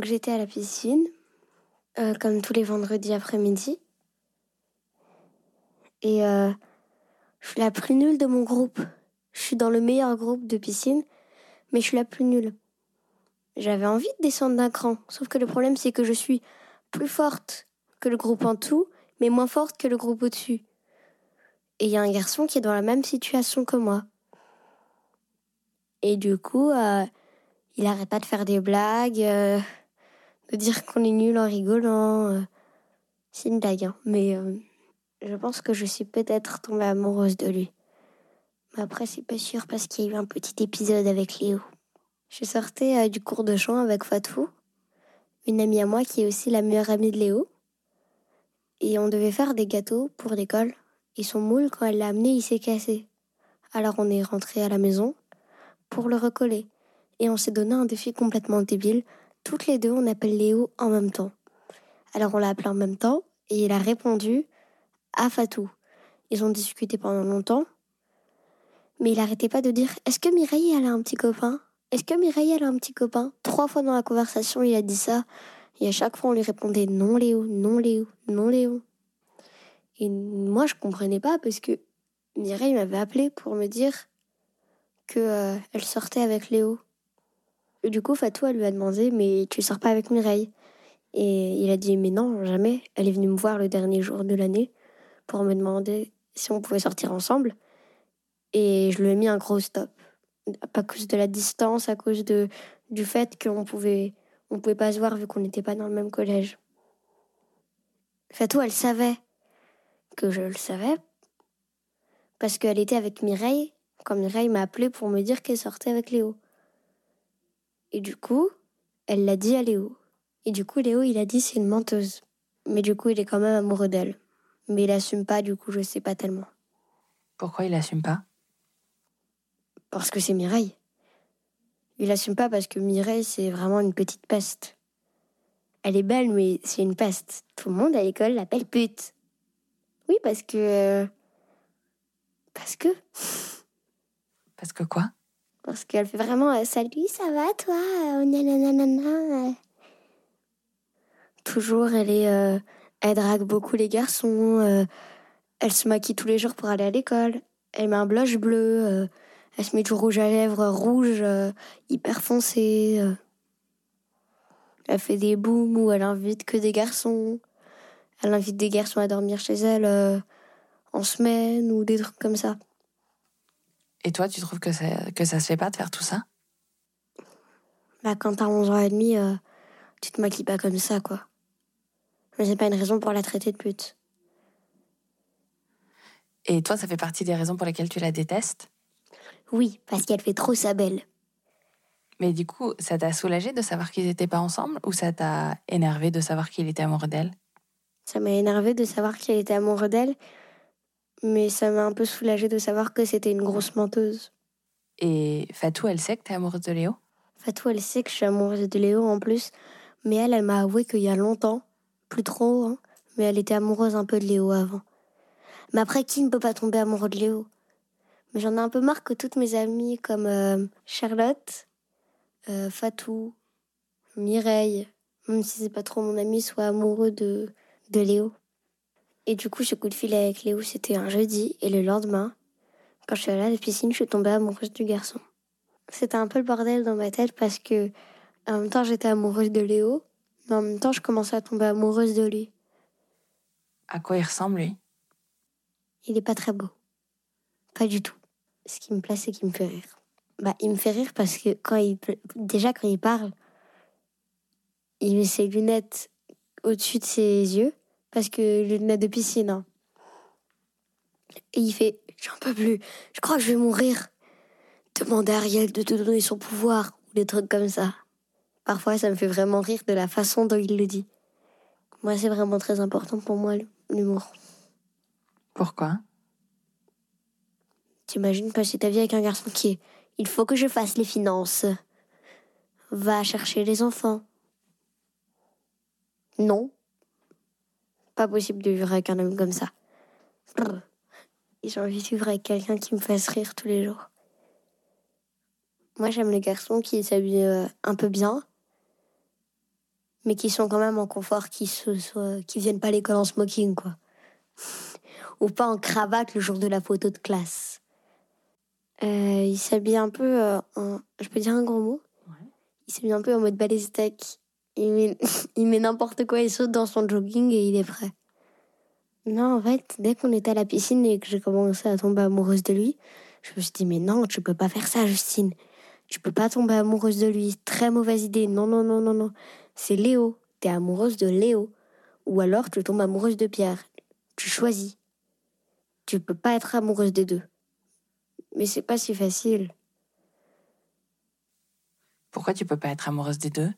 Donc j'étais à la piscine, euh, comme tous les vendredis après-midi. Et euh, je suis la plus nulle de mon groupe. Je suis dans le meilleur groupe de piscine, mais je suis la plus nulle. J'avais envie de descendre d'un cran, sauf que le problème c'est que je suis plus forte que le groupe en tout, mais moins forte que le groupe au-dessus. Et il y a un garçon qui est dans la même situation que moi. Et du coup, euh, il arrête pas de faire des blagues, de dire qu'on est nul en rigolant. euh. C'est une blague, hein, mais euh, je pense que je suis peut-être tombée amoureuse de lui. Mais après, c'est pas sûr parce qu'il y a eu un petit épisode avec Léo. Je sortais euh, du cours de chant avec Fatou, une amie à moi qui est aussi la meilleure amie de Léo. Et on devait faire des gâteaux pour l'école. Et son moule, quand elle l'a amené, il s'est cassé. Alors on est rentré à la maison pour le recoller. Et on s'est donné un défi complètement débile. Toutes les deux, on appelle Léo en même temps. Alors on l'a appelé en même temps et il a répondu à Fatou. Ils ont discuté pendant longtemps. Mais il arrêtait pas de dire Est-ce que Mireille, elle a un petit copain? Est-ce que Mireille, elle a un petit copain? Trois fois dans la conversation, il a dit ça. Et à chaque fois, on lui répondait Non, Léo, non, Léo, non, Léo. Et moi, je comprenais pas parce que Mireille m'avait appelé pour me dire que euh, elle sortait avec Léo. Du coup, Fatou, elle lui a demandé Mais tu sors pas avec Mireille Et il a dit Mais non, jamais. Elle est venue me voir le dernier jour de l'année pour me demander si on pouvait sortir ensemble. Et je lui ai mis un gros stop. À cause de la distance, à cause de, du fait qu'on pouvait, on pouvait pas se voir vu qu'on n'était pas dans le même collège. Fatou, elle savait que je le savais parce qu'elle était avec Mireille quand Mireille m'a appelé pour me dire qu'elle sortait avec Léo. Et du coup, elle l'a dit à Léo. Et du coup, Léo, il a dit c'est une menteuse. Mais du coup, il est quand même amoureux d'elle. Mais il assume pas, du coup, je sais pas tellement. Pourquoi il assume pas? Parce que c'est Mireille. Il assume pas parce que Mireille, c'est vraiment une petite peste. Elle est belle, mais c'est une peste. Tout le monde à l'école l'appelle pute. Oui, parce que. euh, Parce que. Parce que quoi? Parce qu'elle fait vraiment euh, Salut, ça va toi? Euh, euh. Toujours, elle est. Elle drague beaucoup les garçons. Elle se maquille tous les jours pour aller à l'école. Elle met un blush bleu. Elle se met du rouge à lèvres rouge, hyper foncé. Elle fait des booms où elle invite que des garçons. Elle invite des garçons à dormir chez elle en semaine ou des trucs comme ça. Et toi, tu trouves que ça, que ça se fait pas de faire tout ça? Bah, quand t'as 11 ans et demi, euh, tu te maquilles pas comme ça, quoi. Mais c'est pas une raison pour la traiter de pute. Et toi, ça fait partie des raisons pour lesquelles tu la détestes? Oui, parce qu'elle fait trop sa belle. Mais du coup, ça t'a soulagé de savoir qu'ils étaient pas ensemble ou ça t'a énervé de savoir qu'il était amoureux d'elle? Ça m'a énervé de savoir qu'elle était amoureux d'elle, mais ça m'a un peu soulagé de savoir que c'était une grosse menteuse. Et Fatou, elle sait que t'es amoureuse de Léo? Fatou, elle sait que je suis amoureuse de Léo en plus, mais elle, elle m'a avoué qu'il y a longtemps, plus trop, hein, mais elle était amoureuse un peu de Léo avant. Mais après, qui ne peut pas tomber amoureux de Léo? Mais j'en ai un peu marre que toutes mes amies comme euh, Charlotte, euh, Fatou, Mireille, même si c'est pas trop mon ami, soient amoureux de, de Léo. Et du coup, ce coup de fil avec Léo, c'était un jeudi, et le lendemain, quand je suis allée à la piscine, je suis tombée amoureuse du garçon. C'était un peu le bordel dans ma tête parce que en même temps j'étais amoureuse de Léo, mais en même temps je commençais à tomber amoureuse de lui. À quoi il ressemble, lui? Il est pas très beau. Pas du tout. ce qui me plaît, c'est qu'il me fait rire. Bah, il me fait rire parce que quand il déjà quand il parle, il met ses lunettes au-dessus de ses yeux parce que lunettes de piscine. Hein. Et il fait J'en peux plus, je crois que je vais mourir. Demande à Ariel de te donner son pouvoir ou des trucs comme ça. Parfois, ça me fait vraiment rire de la façon dont il le dit. Moi, c'est vraiment très important pour moi, l'humour. Pourquoi? T'imagines passer ta vie avec un garçon qui est Il faut que je fasse les finances. Va chercher les enfants. Non. Pas possible de vivre avec un homme comme ça. J'ai envie de vivre avec quelqu'un qui me fasse rire tous les jours. Moi, j'aime les garçons qui s'habillent euh, un peu bien, mais qui sont quand même en confort, qui se, qui viennent pas à l'école en smoking, quoi. Ou pas en cravate le jour de la photo de classe. Euh, il s'habille un peu euh, en... Je peux dire un gros mot? Il s'habille un peu en mode balai Il met, n'importe quoi, il saute dans son jogging et il est prêt. Non, en fait, dès qu'on était à la piscine et que j'ai commencé à tomber amoureuse de lui, je me suis dit, mais non, tu peux pas faire ça, Justine. Tu peux pas tomber amoureuse de lui. Très mauvaise idée. Non, non, non, non, non. C'est Léo. T'es amoureuse de Léo. Ou alors tu tombes amoureuse de Pierre. Tu choisis. Tu peux pas être amoureuse des deux. Mais c'est pas si facile. Pourquoi tu peux pas être amoureuse des deux?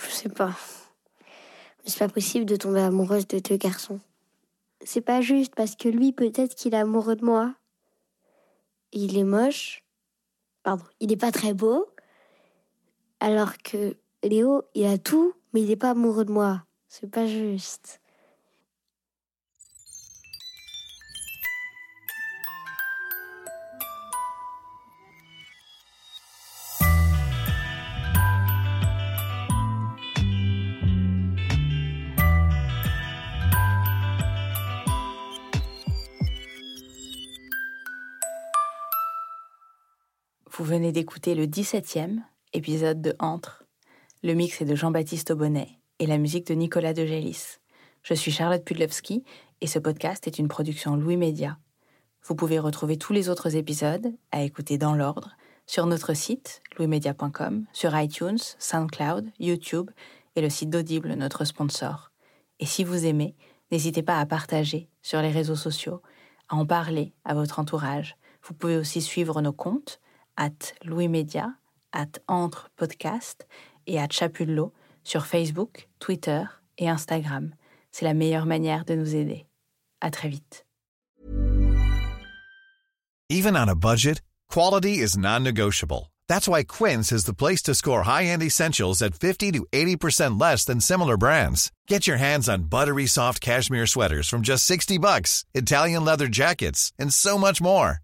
Je sais pas. C'est pas possible de tomber amoureuse de deux garçons. C'est pas juste parce que lui, peut-être qu'il est amoureux de moi. Il est moche. Pardon, il est pas très beau. Alors que Léo, il a tout, mais il est pas amoureux de moi. C'est pas juste. Vous venez d'écouter le 17e épisode de Entre. Le mix est de Jean-Baptiste Aubonnet et la musique de Nicolas de Gélis. Je suis Charlotte Pudlowski et ce podcast est une production Louis Média. Vous pouvez retrouver tous les autres épisodes à écouter dans l'ordre sur notre site louismedia.com, sur iTunes, SoundCloud, YouTube et le site d'Audible, notre sponsor. Et si vous aimez, n'hésitez pas à partager sur les réseaux sociaux, à en parler à votre entourage. Vous pouvez aussi suivre nos comptes at Louis Média, at Entre Podcast et at Chapullo sur Facebook, Twitter et Instagram. C'est la meilleure manière de nous aider. À très vite. Even on a budget, quality is non-negotiable. That's why Quince is the place to score high-end essentials at 50 to 80% less than similar brands. Get your hands on buttery soft cashmere sweaters from just 60 bucks, Italian leather jackets, and so much more.